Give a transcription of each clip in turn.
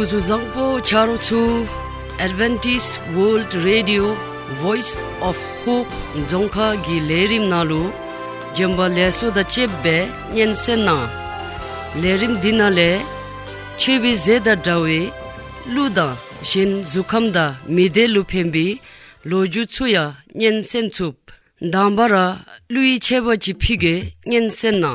kuzu zangpo charo chu Adventist World Radio Voice of Hope Dzongkha gilerim nalu jemba leso da chebbe nyensen na. Lerim dinale chebi zeda dawe luda shin zukham da mide lupembi loju chuya nyensen chup dambara lui chebo chi phige nyensen na.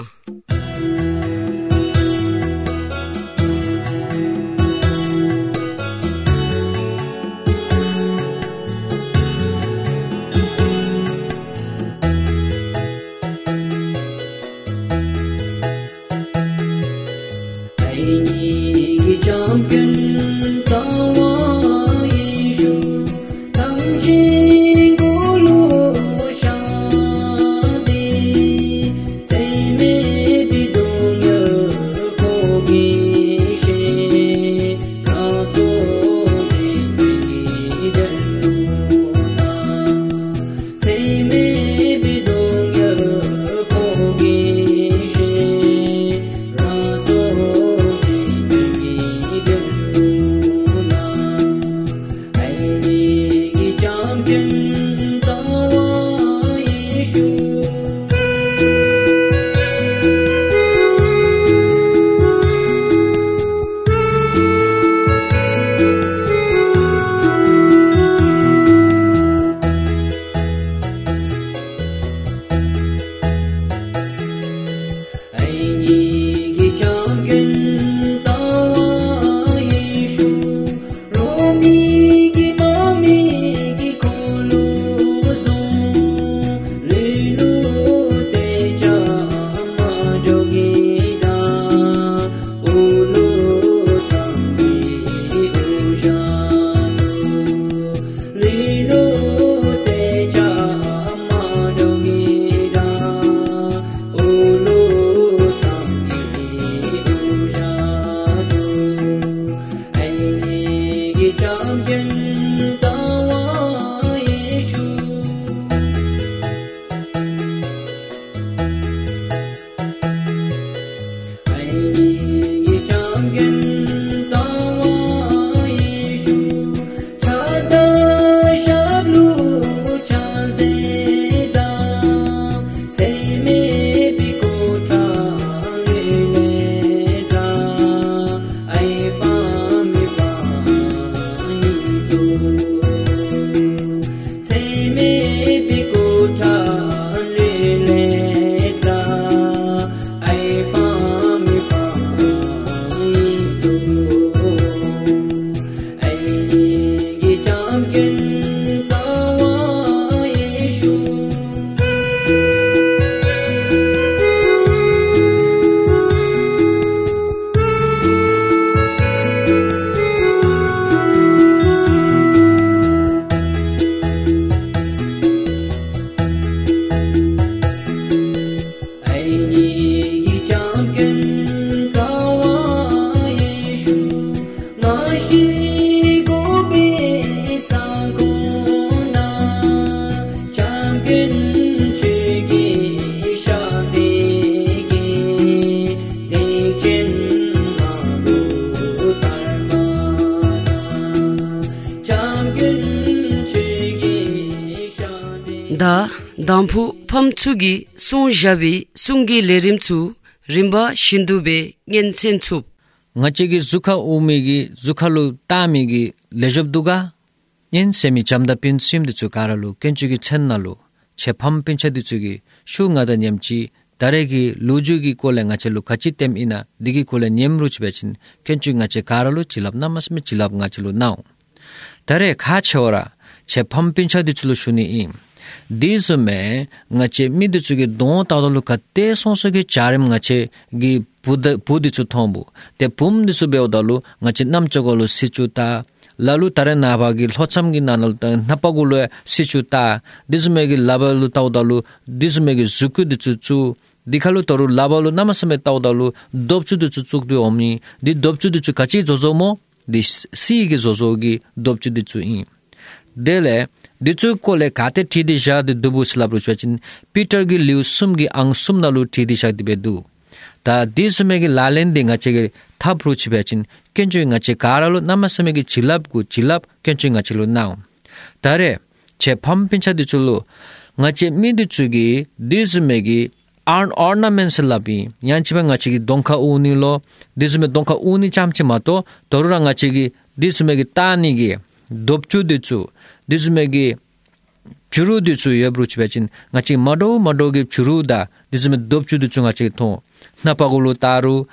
sugi sung jabi sungi lerim chu rimba shindu be ngen chen chu ngache gi zukha umi gi zukha lu ta mi gi lejab duga nyen semi chamda pin sim de chu karalu kenchu gi chen na lu che pham pin che du chu gi shu nga da nyam chi dare gi luju gi ko le ngache lu khachi tem ina digi ko le nyem ru chu be chin kenchu ngache karalu chilap na mas me chilap ngache lu nau dare kha chora che pham pin che du chu lu shuni im Diz me ngache mi de chuge don ta do ka te son so ge charim ngache gi bud bud chu thombu te pum de su be odalu ngache nam chogolu si chu ta lalu tare na ba gi lhocham gi nanal ta napa gu lo si chu ta diz me gi labalu ta odalu diz me gi zuku de chu chu dikhalu toru labalu namasame ta odalu dob chu de chu chuk de omni di dob chu de chu kachi jojo mo di si gi jojo gi dob chu de chu in dele dichu ko le khate thi di sha de dubu slab ru chwachin peter gi liu sum gi ang sum na lu thi di sha di be du ta dis me gi lalen de ngache gi thap ru chi bechin kenchu ngache karalo namas me gi chilap ku chilap kenchu ngache lu naw tare che pham pincha dichu lu ngache mi dichu gi dis me gi an ornaments labi yan chiba ngache gi donkha uni lo dis me donkha uni chamche ma to torura ngache gi dis me gi tani gi dobchu dichu 디 추기 디스메기 arn ornaments labi yan chiba nga chi dongkha uni lo disme dongkha uni chamchi ma to dorura nga chi disme gi tani gi dopchu de chu disme gi churu de chu yabru chi bachin nga chi mado mado gi churu da disme dopchu de chu nga chi tho na pa gulu taru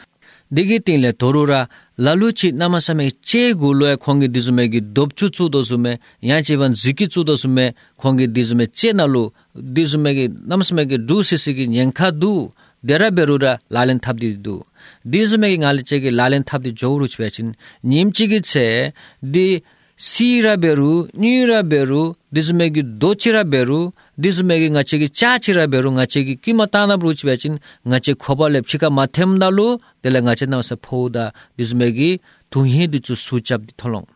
digi tin le dorura lalu chi namasame che gulo e khongi disme gi dopchu chu do sume yan chi ban ziki chu do sume khongi disme che na lu disme gi namasame gi du sisi gi nyenkha du dera berura lalen thap di du disme gi ngal che gi lalen thap di jowru chwechin nim chi gi che di sira beru nyira beru disme gi dochira beru disme gi ngache gi chachira beru ngache gi kimatana bruch bechin ngache khoba lepchika mathem dalu dele ngache na sa phoda disme gi tuhi du chu suchap di tholong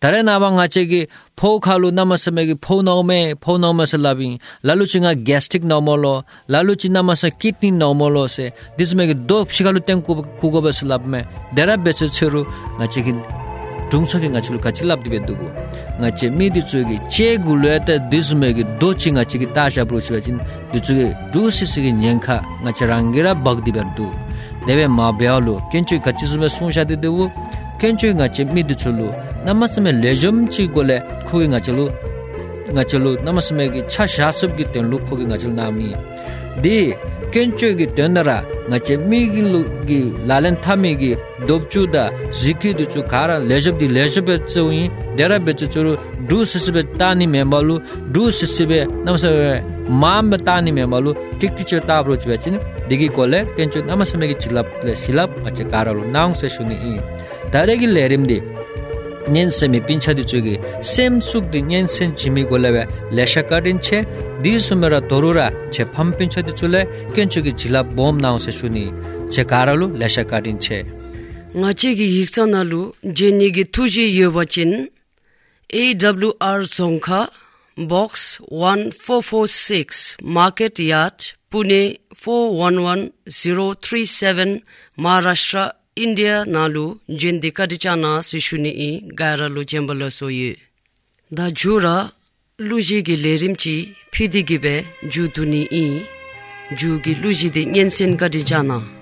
tare na ba ngache gi pho khalu namasme gi pho no me pho naume se labi lalu chinga gastric nomolo lalu chinga masa kidney nomolo se disme gi do phikalu teng ku ku go bes labme dera bechu churu ngache gi tungsoke nga chulu kachi labdi be dugu nga che mi di chugi che gu le ta disme gi do chi nga chi gi ta sha bro chu chin di chugi du si si gi nyen kha nga che rangira bag di ber du debe ma bya lo ken chu kachi sume sun sha de du ken chu nga che mi di chulu namas me lejum chi gole khu nga chulu nga chulu namasme gi cha sha sub gi ten lu khu gi nga chulu nami di kencho gi tendara nga che mi gi lu gi lalen thami gi dobchu da zikhi du chu kara lejab di lejab chu yi dera be chu chu du sisbe tani me malu du sisbe namsa mam tani me malu tik tik ta bro chu chin digi kole kencho namsa me gi chilap le silap ache khara lu naung se shuni i dare gi lerim di nyen semi pincha di chugi sem suk di nyen sen jimi golewe lesha kadin che di sumera dorura che pham pincha di chule ken chugi jila bom naw se shuni che karalu lesha kadin che nga che gi hiksa nalu jeni gi thuji chin awr songkha box 1446 market yard pune 411037 maharashtra India nalu jindi kadichana sishuni i gaira lu jembala soyi. Da jura luji gi lerim chi phidi gibe ju duni i ju gi luji de nyensen kadichana.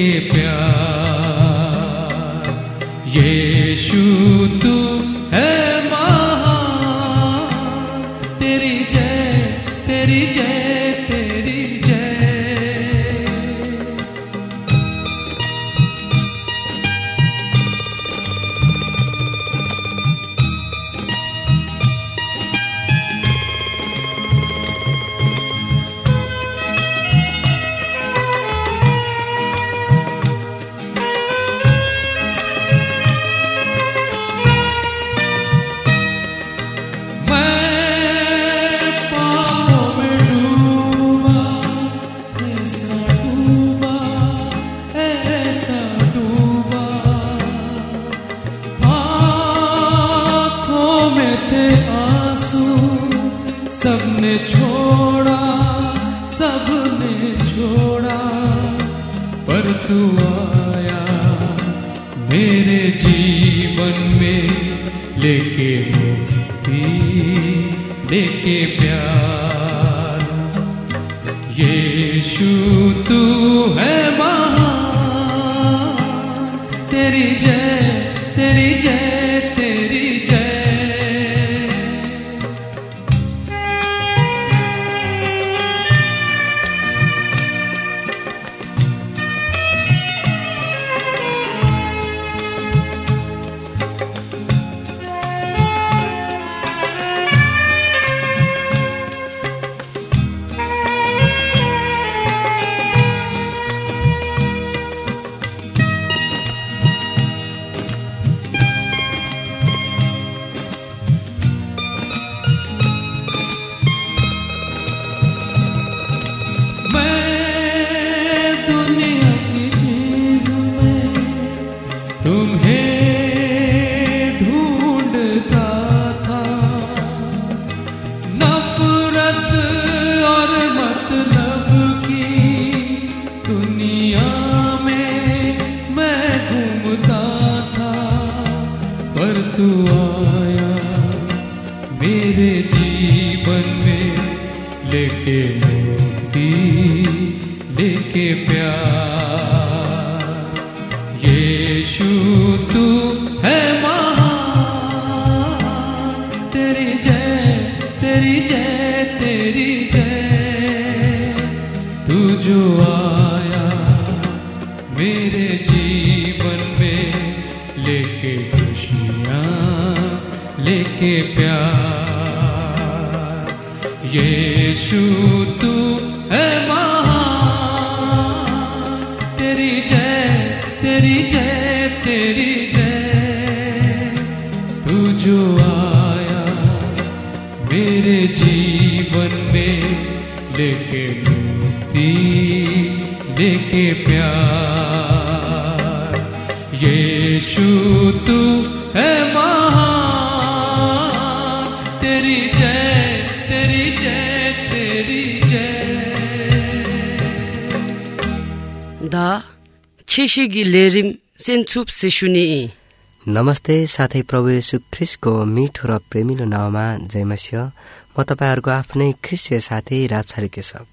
लेके प्यार। यीशु तू है महा तेरी जय तेरी जय तेरी लेके मुक्ति लेके प्यार। यीशु तू है यीशु, तू है तेरी जय तेरी जय तेरी जय। तू जो आया मेरे जीवन में लेके मुक्ति, लेके प्यार। यीशु, तू छेसेगी लेरिम सेसुनी नमस्ते साथै प्रभु येशू ख्रिसको मिठो र प्रेमिलो नाउँमा जयमस्य म तपाईँहरूको आफ्नै ख्रिस्टीय साथी राप्छारी केशव।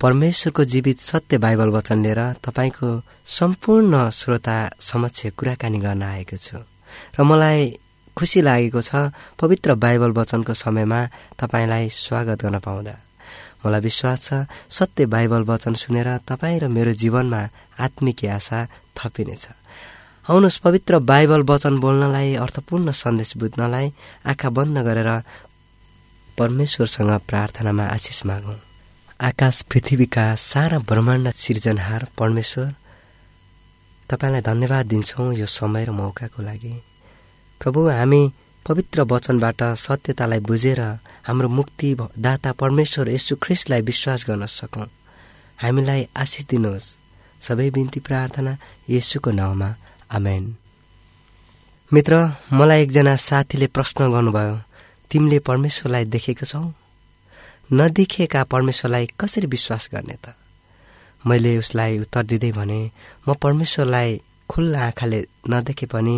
परमेश्वरको जीवित सत्य बाइबल वचन लिएर तपाईँको सम्पूर्ण श्रोता समक्ष कुराकानी गर्न आएको छु। र मलाई खुसी लागेको छ पवित्र बाइबल वचनको समयमा तपाईँलाई स्वागत गर्न पाउँदा। मलाई विश्वास छ। सत्य बाइबल वचन सुनेर तपाईँ र मेरो जीवनमा आत्मिक आशा थपिनेछ। आउनुहोस् पवित्र बाइबल वचन बोल्नलाई अर्थपूर्ण सन्देश बुझ्नलाई आँखा बन्द गरेर परमेश्वरसँग प्रार्थनामा आशिष मागौँ। आकाश पृथ्वीका सारा ब्रह्माण्ड सिर्जनहार परमेश्वर तपाईँलाई धन्यवाद दिन्छौँ यो समय र मौकाको लागि। प्रभु हामी पवित्र वचनबाट सत्यतालाई बुझेर हाम्रो मुक्ति दाता परमेश्वर यशु ख्रिस्टलाई विश्वास गर्न सकौँ। हामीलाई आशिष दिनुहोस्। सबै बिन्ती प्रार्थना येसुको नाउँमा। आमेन। मित्र मलाई एकजना साथीले प्रश्न गर्नुभयो तिमीले परमेश्वरलाई देखेको छौ? नदेखिएका परमेश्वरलाई कसरी विश्वास गर्ने त? मैले उसलाई उत्तर दिँदै भने म परमेश्वरलाई खुल्ला आँखाले नदेखे पनि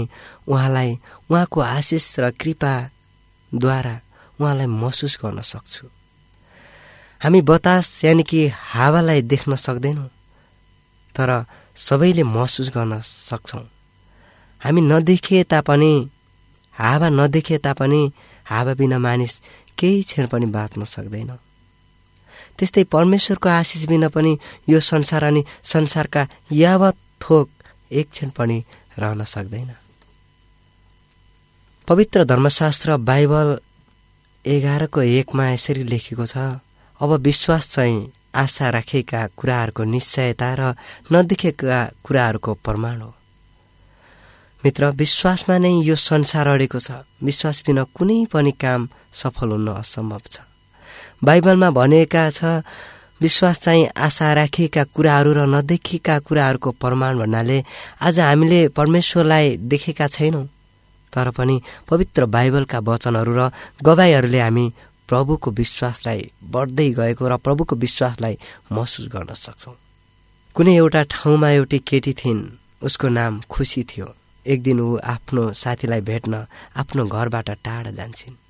उहाँलाई उहाँको आशिष र कृपाद्वारा उहाँलाई महसुस गर्न सक्छु। हामी बतास यानि कि हावालाई देख्न सक्दैनौँ तर सबैले महसुस गर्न सक्छौँ। हामी नदेखे तापनि हावा नदेखे तापनि हावा बिना मानिस केही क्षण पनि बाँच्न सक्दैन। त्यस्तै परमेश्वरको आशिष बिना पनि यो संसार अनि संसारका यावत थोक एक क्षण पनि रहन सक्दैन। पवित्र धर्मशास्त्र बाइबल एघारको एकमा यसरी लेखेको छ अब विश्वास चाहिँ आशा राखेका कुराहरूको निश्चयता र नदेखेका कुराहरूको प्रमाण हो। मित्र विश्वासमा नै यो संसार अडेको छ। विश्वास बिना कुनै पनि काम सफल हुन असम्भव छ। बाइबलमा भनिएका छ विश्वास चाहिँ आशा राखिएका कुराहरू र नदेखेका कुराहरूको प्रमाण भन्नाले आज हामीले परमेश्वरलाई देखेका छैनौँ। तर पनि पवित्र बाइबलका वचनहरू र गवाईहरूले हामी प्रभुको विश्वासलाई बढ्दै गएको र प्रभुको विश्वासलाई महसुस गर्न सक्छौँ। कुनै एउटा ठाउँमा एउटी केटी थिइन् उसको नाम खुसी थियो। एक दिन ऊ आफ्नो साथीलाई भेट्न आफ्नो घरबाट टाढा जान्छन्।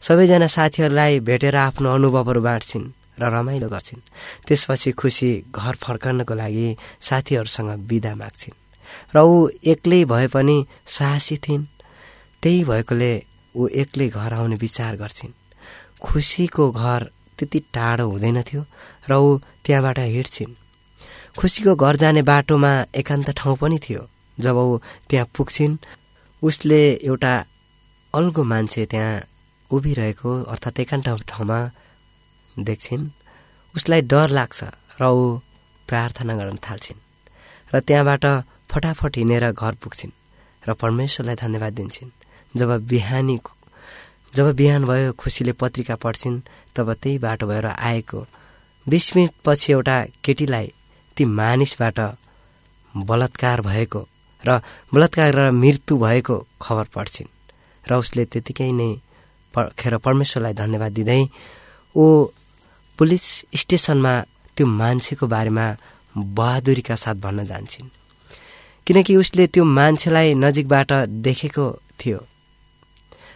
सबैजना साथीहरूलाई भेटेर आफ्नो अनुभवहरू बाँड्छिन्। र रमाइलो गर्छिन्। त्यसपछि खुसी घर फर्कनको लागि साथीहरूसँग बिदा माग्छिन्। र ऊ एक्लै भए पनि साहसी थिइन्। त्यही भएकोले ऊ एक्लै घर आउने विचार गर्छिन्। खुसीको घर त्यति टाढो हुँदैन थियो र ऊ त्यहाँबाट हिँड्छिन्। खुसीको घर जाने बाटोमा एकान्त ठाउँ पनि थियो। जब ऊ त्यहाँ पुग्छिन् उसले एउटा अल्गो मान्छे त्यहाँ उभिरहेको अर्थात् एकान्त ठाउँमा देख्छिन्। उसलाई डर लाग्छ र ऊ प्रार्थना गर्न थाल्छिन् र त्यहाँबाट फटाफट हिँडेर घर पुग्छिन् र परमेश्वरलाई धन्यवाद दिन्छन्। जब बिहानी जब बिहान भयो खुसीले पत्रिका पढ्छिन् तब त्यही बाटो भएर आएको। बिस मिनटपछि एउटा केटीलाई ती मानिसबाट बलात्कार भएको र बलात्कार र मृत्यु भएको खबर पढ्छिन् र उसले त्यतिकै नै खेर परमेश्वरलाई धन्यवाद दिँदै ऊ पुलिस स्टेसनमा त्यो मान्छेको बारेमा बहादुरीका साथ भन्न जान्छन्। किनकि उसले त्यो मान्छेलाई नजिकबाट देखेको थियो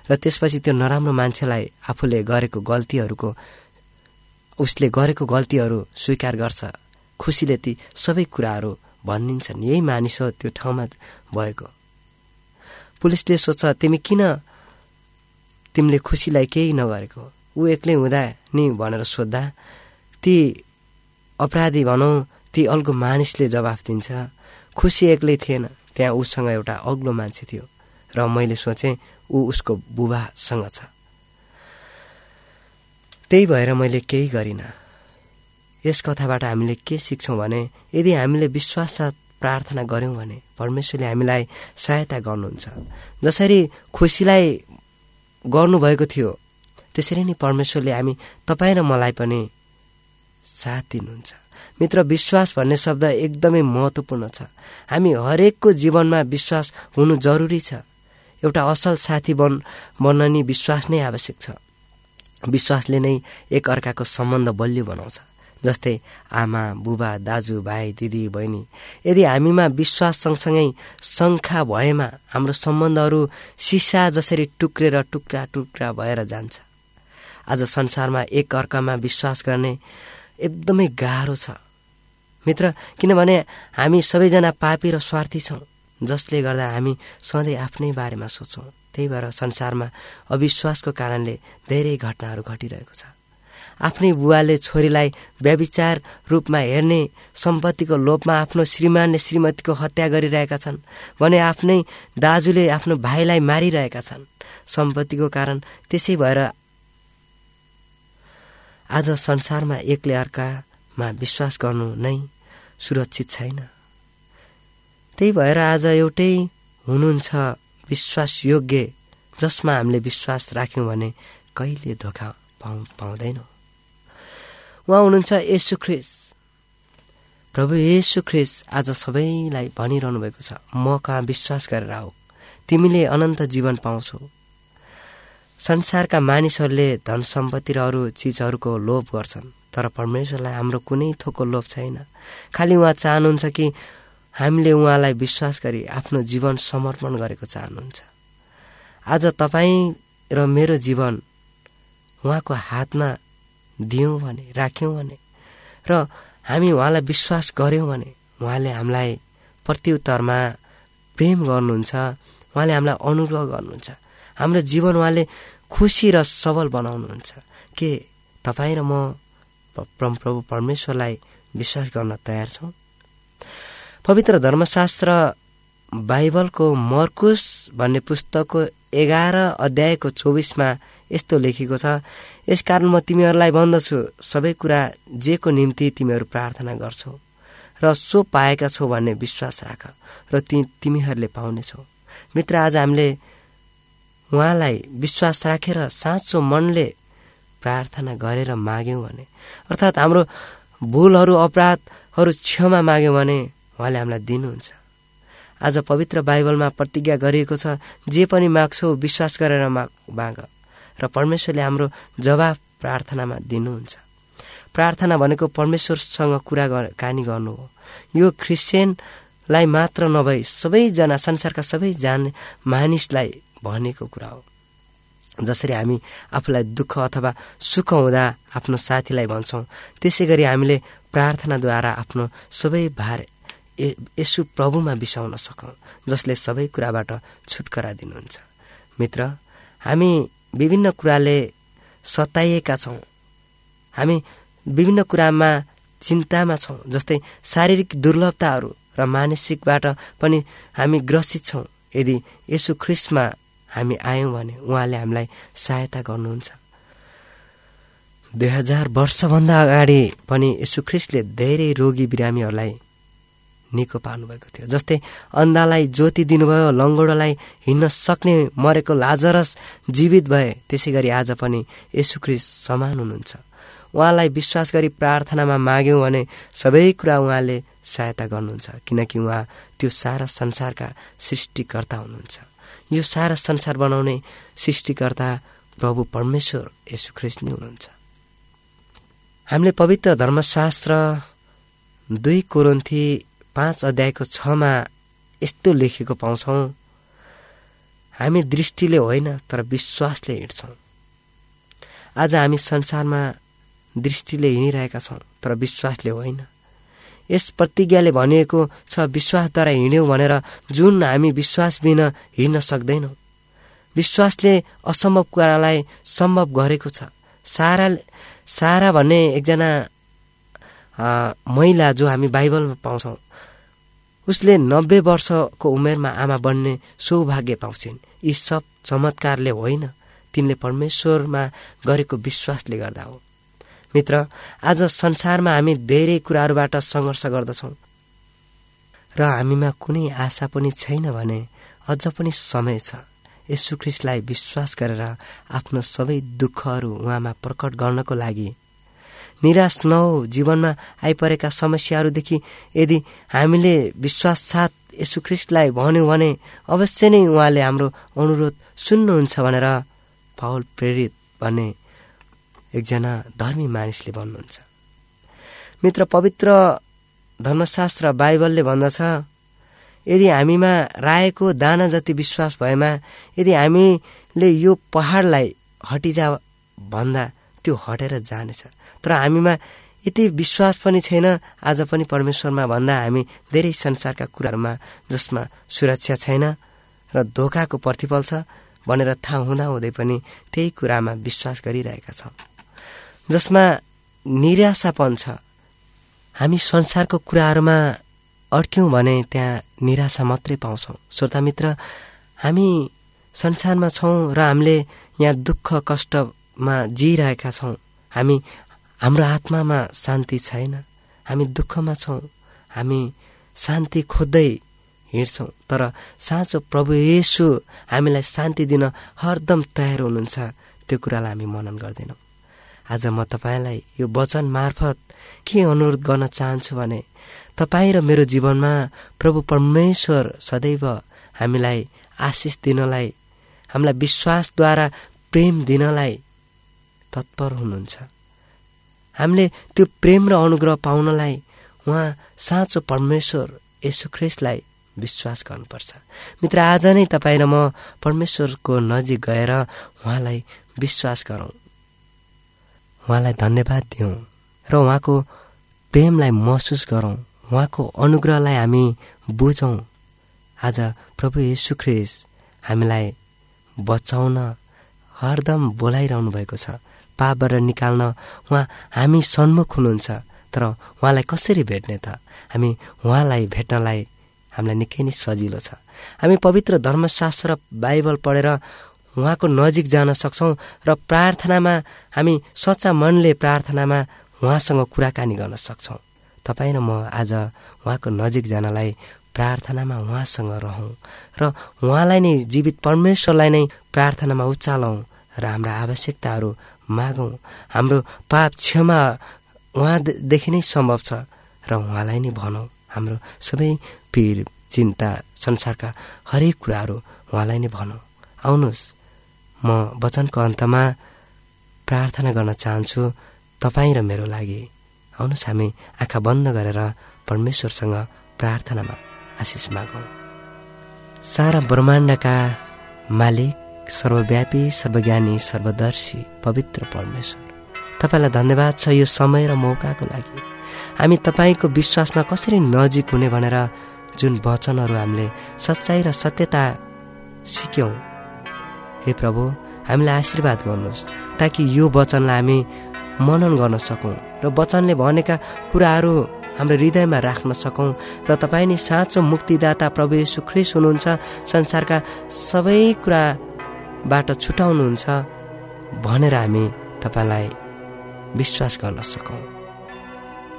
र त्यसपछि त्यो नराम्रो मान्छेलाई आफूले गरेको गल्तीहरूको उसले गरेको गल्तीहरू स्वीकार गर्छ। खुसीले ती सबै कुराहरू भनिदिन्छन् यही मानिस हो त्यो ठाउँमा भएको। पुलिसले सोध्छ तिमी किन तिमीले खुसीलाई केही नगरेको? ऊ एक्लै हुँदा नि भनेर सोद्धा ती अपराधी भनौँ ती अग्लो मानिसले जवाफ दिन्छ। खुसी एक्लै थिएन। त्यहाँ उसँग एउटा अग्लो मान्छे थियो र मैले सोचेँ ऊ उसको बुबासँग छ। त्यही भएर मैले केही गरिनँ। यस कथाबाट हामीले के सिक्छौँ भने यदि हामीले विश्वास साथ प्रार्थना गऱ्यौँ भने परमेश्वरले हामीलाई सहायता गर्नुहुन्छ। जसरी खुसीलाई गर्नुभएको थियो त्यसरी नै परमेश्वरले हामी तपाईँ र मलाई पनि साथ दिनुहुन्छ। मित्र विश्वास भन्ने शब्द एकदमै महत्त्वपूर्ण छ। हामी हरेकको जीवनमा विश्वास हुनु जरुरी छ। एउटा असल साथी बन बन्न विश्वास नै आवश्यक छ। विश्वासले नै एक अर्काको सम्बन्ध बलियो बनाउँछ। जस्तै आमा बुबा दाजु भाइ दिदी बहिनी यदि हामीमा विश्वास सँगसँगै शङ्खा भएमा हाम्रो सम्बन्धहरू सिसा जसरी टुक्रेर टुक्रा टुक्रा भएर जान्छ। आज संसारमा एक अर्कामा विश्वास गर्ने एकदमै गाह्रो छ। मित्र किनभने हामी सबैजना पापी र स्वार्थी छौँ जसले गर्दा हामी सधैँ आफ्नै बारेमा सोच्छौँ। त्यही भएर संसारमा अविश्वासको कारणले धेरै घटनाहरू घटिरहेको छ। आफ्नै बुवाले छोरीलाई व्यविचार रूपमा हेर्ने सम्पत्तिको लोभमा आफ्नो श्रीमानले श्रीमतीको हत्या गरिरहेका छन् भने आफ्नै दाजुले आफ्नो भाइलाई मारिरहेका छन्। सम्पत्तिको कारण त्यसै भएर आज संसारमा एकले अर्कामा विश्वास गर्नु नै सुरक्षित छैन। त्यही भएर आज एउटै हुनुहुन्छ विश्वासयोग्य जसमा हामीले विश्वास राख्यौँ भने कहिले धोका पाउ पाउँदैनौँ। उहाँ हुनुहुन्छ यसु ख्रिस प्रभु येसु ख्रिस आज सबैलाई भनिरहनु भएको छ म कहाँ विश्वास गरेर आऊ? तिमीले अनन्त जीवन पाउँछौ। संसारका मानिसहरूले धन सम्पत्ति र अरू चिजहरूको लोभ गर्छन्। तर परमेश्वरलाई हाम्रो कुनै थोको लोभ छैन। खालि उहाँ चाहनुहुन्छ कि हामीले उहाँलाई विश्वास गरी आफ्नो जीवन समर्पण गरेको चाहनुहुन्छ। आज तपाईँ र मेरो जीवन उहाँको हातमा दियौँ भने राख्यौँ भने र हामी उहाँलाई विश्वास गऱ्यौँ भने उहाँले हामीलाई प्रत्युत्तरमा प्रेम गर्नुहुन्छ उहाँले हामीलाई अनुग्रह गर्नुहुन्छ। हाम्रो जीवन उहाँले खुसी र सबल बनाउनुहुन्छ। के तपाईँ र म प्रभु परमेश्वरलाई विश्वास गर्न तयार छौँ? पवित्र धर्मशास्त्र बाइबलको मर्कुस भन्ने पुस्तकको एघार अध्यायको चौबिसमा यस्तो लेखेको छ यसकारण म तिमीहरूलाई भन्दछु सबै कुरा जेको निम्ति तिमीहरू प्रार्थना गर्छौ र सो पाएका छौ भन्ने विश्वास राख र ती तिमीहरूले पाउनेछौ। मित्र आज हामीले उहाँलाई विश्वास राखेर साँचो मनले प्रार्थना गरेर माग्यौँ भने अर्थात् हाम्रो भुलहरू अपराधहरू क्षमा माग्यौँ भने उहाँले हामीलाई दिनुहुन्छ। आज पवित्र बाइबलमा प्रतिज्ञा गरिएको छ जे पनि माग्छौ विश्वास गरेर माग माग। र परमेश्वरले हाम्रो जवाब प्रार्थनामा दिनुहुन्छ। प्रार्थना भनेको परमेश्वरसँग कुरा कानी गर्नु हो। यो क्रिस्चियनलाई मात्र नभई सबैजना संसारका सबै मानिसलाई भनेको कुरा हो। जसरी हामी आफूलाई दुःख अथवा सुख हुँदा आफ्नो साथीलाई भन्छौँ त्यसै गरी हामीले प्रार्थनाद्वारा आफ्नो सबै भार यसु प्रभुमा बिसाउन सकौँ जसले सबै कुराबाट छुटकरा दिनुहुन्छ। मित्र हामी विभिन्न कुराले सताइएका छौँ। हामी विभिन्न कुरामा चिन्तामा छौँ जस्तै शारीरिक दुर्लभताहरू र मानसिकबाट पनि हामी ग्रसित छौँ। यदि यसु ख्रिस्टमा हामी आयौँ भने उहाँले हामीलाई सहायता गर्नुहुन्छ। दुई हजार वर्षभन्दा अगाडि पनि यसु ख्रिस्टले धेरै रोगी बिरामीहरूलाई निको पार्नुभएको थियो। जस्तै अन्धालाई ज्योति दिनुभयो लङ्गोडोलाई हिँड्न सक्ने मरेको लाजरस जीवित भए त्यसै गरी आज पनि यसुख्रिस समान हुनुहुन्छ। उहाँलाई विश्वास गरी प्रार्थनामा माग्यौँ भने सबै कुरा उहाँले सहायता गर्नुहुन्छ किनकि उहाँ त्यो सारा संसारका सृष्टिकर्ता हुनुहुन्छ। यो सारा संसार बनाउने सृष्टिकर्ता प्रभु परमेश्वर यसुख्रिस्ट नै हुनुहुन्छ। हामीले पवित्र धर्मशास्त्र दुई कोरोन्थी पाँच अध्यायको छमा यस्तो लेखेको पाउँछौँ हामी दृष्टिले होइन तर विश्वासले हिँड्छौँ। आज हामी संसारमा दृष्टिले हिँडिरहेका छौँ तर विश्वासले होइन। यस प्रतिज्ञाले भनिएको छ विश्वासद्वारा हिँड्यौँ भनेर जुन हामी विश्वास बिना हिँड्न सक्दैनौँ। विश्वासले असम्भव कुरालाई सम्भव गरेको छ। सारा सारा भन्ने एकजना महिला जो हामी बाइबलमा पाउँछौँ उसले नब्बे वर्षको उमेरमा आमा बन्ने सौभाग्य पाउँछिन्। यी सब चमत्कारले होइन। तिनले परमेश्वरमा गरेको विश्वासले गर्दा हो। मित्र आज संसारमा हामी धेरै कुराहरूबाट सङ्घर्ष गर्दछौँ। र हामीमा कुनै आशा पनि छैन भने अझ पनि समय छ। यसु ख्रिस्टलाई विश्वास गरेर आफ्नो सबै दुःखहरू उहाँमा प्रकट गर्नको लागि। निराश नहो जीवनमा आइपरेका समस्याहरूदेखि यदि हामीले विश्वास साथ यसु ख्रिस्टलाई भन्यौँ भने अवश्य नै उहाँले हाम्रो अनुरोध सुन्नुहुन्छ भनेर पावल प्रेरित भन्ने एकजना धर्मी मानिसले भन्नुहुन्छ। मित्र पवित्र धर्मशास्त्र बाइबलले भन्दछ यदि हामीमा राएको दाना जति विश्वास भएमा यदि हामीले यो पहाडलाई हटिजा भन्दा त्यो हटेर जानेछ। तर हामीमा यति विश्वास पनि छैन आज पनि परमेश्वरमा भन्दा हामी धेरै संसारका कुराहरूमा जसमा सुरक्षा छैन र धोकाको प्रतिफल छ भनेर थाहा हुँदाहुँदै पनि त्यही कुरामा विश्वास गरिरहेका छौँ। जसमा निराशापन छ। हामी संसारको कुराहरूमा अड्क्यौँ भने त्यहाँ निराशा मात्रै पाउँछौँ। श्रोता मित्र हामी संसारमा छौँ र हामीले यहाँ दुःख कष्टमा जिइरहेका छौँ। हामी हाम्रो आत्मामा शान्ति छैन। हामी दुःखमा छौँ। हामी शान्ति खोज्दै हिँड्छौँ। तर साँचो प्रभु येसु हामीलाई शान्ति दिन हरदम तयार हुनुहुन्छ। त्यो कुरालाई हामी मनन गर्दैनौँ। आज म तपाईँलाई यो वचन मार्फत के अनुरोध गर्न चाहन्छु भने तपाईँ र मेरो जीवनमा प्रभु परमेश्वर सदैव हामीलाई आशिष दिनलाई हामीलाई विश्वासद्वारा प्रेम दिनलाई तत्पर हुनुहुन्छ। हामीले त्यो प्रेम र अनुग्रह पाउनलाई उहाँ साँचो परमेश्वर ख्रिस्टलाई विश्वास गर्नुपर्छ। मित्र आज नै तपाईँ र म परमेश्वरको नजिक गएर उहाँलाई विश्वास गरौँ। उहाँलाई धन्यवाद दिउँ र उहाँको प्रेमलाई महसुस गरौँ। उहाँको अनुग्रहलाई हामी बुझौँ। आज प्रभु ख्रिस हामीलाई बचाउन हरदम बोलाइरहनु भएको छ। पापबाट निकाल्न उहाँ हामी सन्मुख हुनुहुन्छ तर उहाँलाई कसरी भेट्ने त? हामी उहाँलाई भेट्नलाई हामीलाई निकै नै सजिलो छ। हामी पवित्र धर्मशास्त्र बाइबल पढेर उहाँको नजिक जान सक्छौँ र प्रार्थनामा हामी सच्चा मनले प्रार्थनामा उहाँसँग कुराकानी गर्न सक्छौँ। तपाईँ र म आज उहाँको नजिक जानलाई प्रार्थनामा उहाँसँग रहौँ र उहाँलाई नै जीवित परमेश्वरलाई नै प्रार्थनामा उचालौँ र हाम्रा आवश्यकताहरू मागौँ। हाम्रो पाप क्षमा उहाँदेखि नै सम्भव छ र उहाँलाई नै भनौँ। हाम्रो सबै पिर चिन्ता संसारका हरेक कुराहरू उहाँलाई नै भनौँ। आउनुहोस्। म वचनको अन्तमा प्रार्थना गर्न चाहन्छु तपाईँ र मेरो लागि। आउनुहोस् हामी आँखा बन्द गरेर परमेश्वरसँग प्रार्थनामा आशिष मागौँ। सारा ब्रह्माण्डका मालिक सर्वव्यापी सर्वज्ञानी सर्वदर्शी पवित्र परमेश्वर तपाईँलाई धन्यवाद छ यो समय र मौकाको लागि। हामी तपाईँको विश्वासमा कसरी नजिक हुने भनेर जुन वचनहरू हामीले सच्चाइ र सत्यता सिक्यौँ हे प्रभु हामीलाई आशीर्वाद गर्नुहोस् ताकि यो वचनलाई हामी मनन गर्न सकौँ र वचनले भनेका कुराहरू हाम्रो हृदयमा राख्न सकौँ र तपाईँ नै साँचो मुक्तिदाता प्रभु यीशु ख्रिस हुनुहुन्छ संसारका सबै कुराबाट छुटाउनुहुन्छ भनेर हामी तपाईँलाई विश्वास गर्न सकौँ।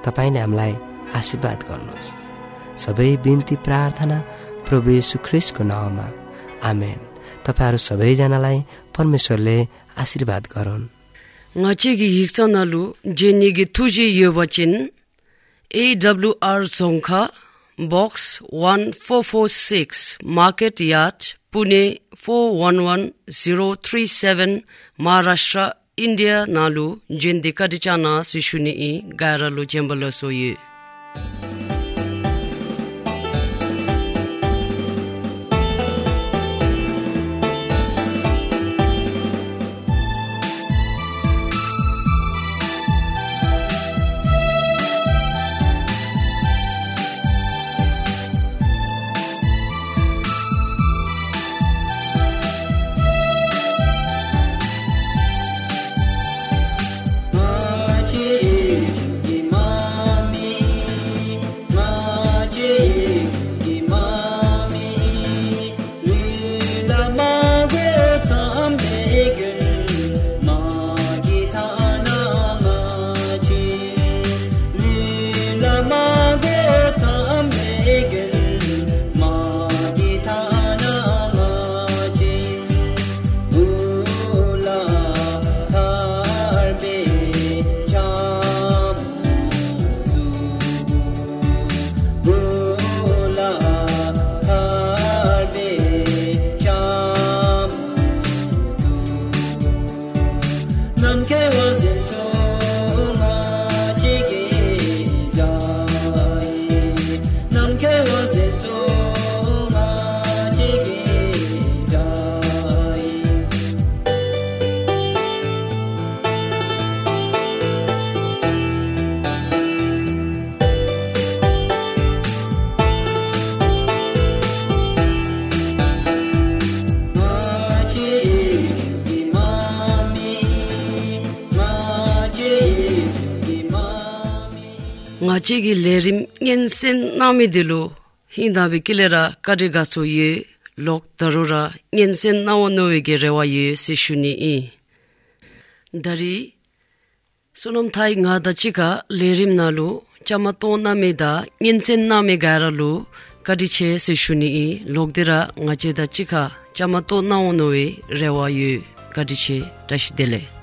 तपाईँले हामीलाई आशीर्वाद गर्नुहोस्। सबै बिन्ती प्रार्थना प्रभु यीशु ख्रिसको नाउँमा। आमेन। तपाईँहरू सबैजनालाई परमेश्वरले आशीर्वाद गरून् ngachegi yikchana lu jenigi thuji yobachin AWR Songkha Box 1446 Market Yard Pune 411037 Maharashtra India nalu jendika dichana sishuni i gara lu jembalo soye chegi lerim ngen sen nami dilu hinda bi kilera kadega so ye lok darura ngen sen nawo no ge rewa ye si shuni i dari sunum thai nga da chika lerim na lu chama to na me da ngen sen na me ga ra lu kadi che si shuni i lok dira nga che da chika chama to na wo no we rewa ye kadi che tash dele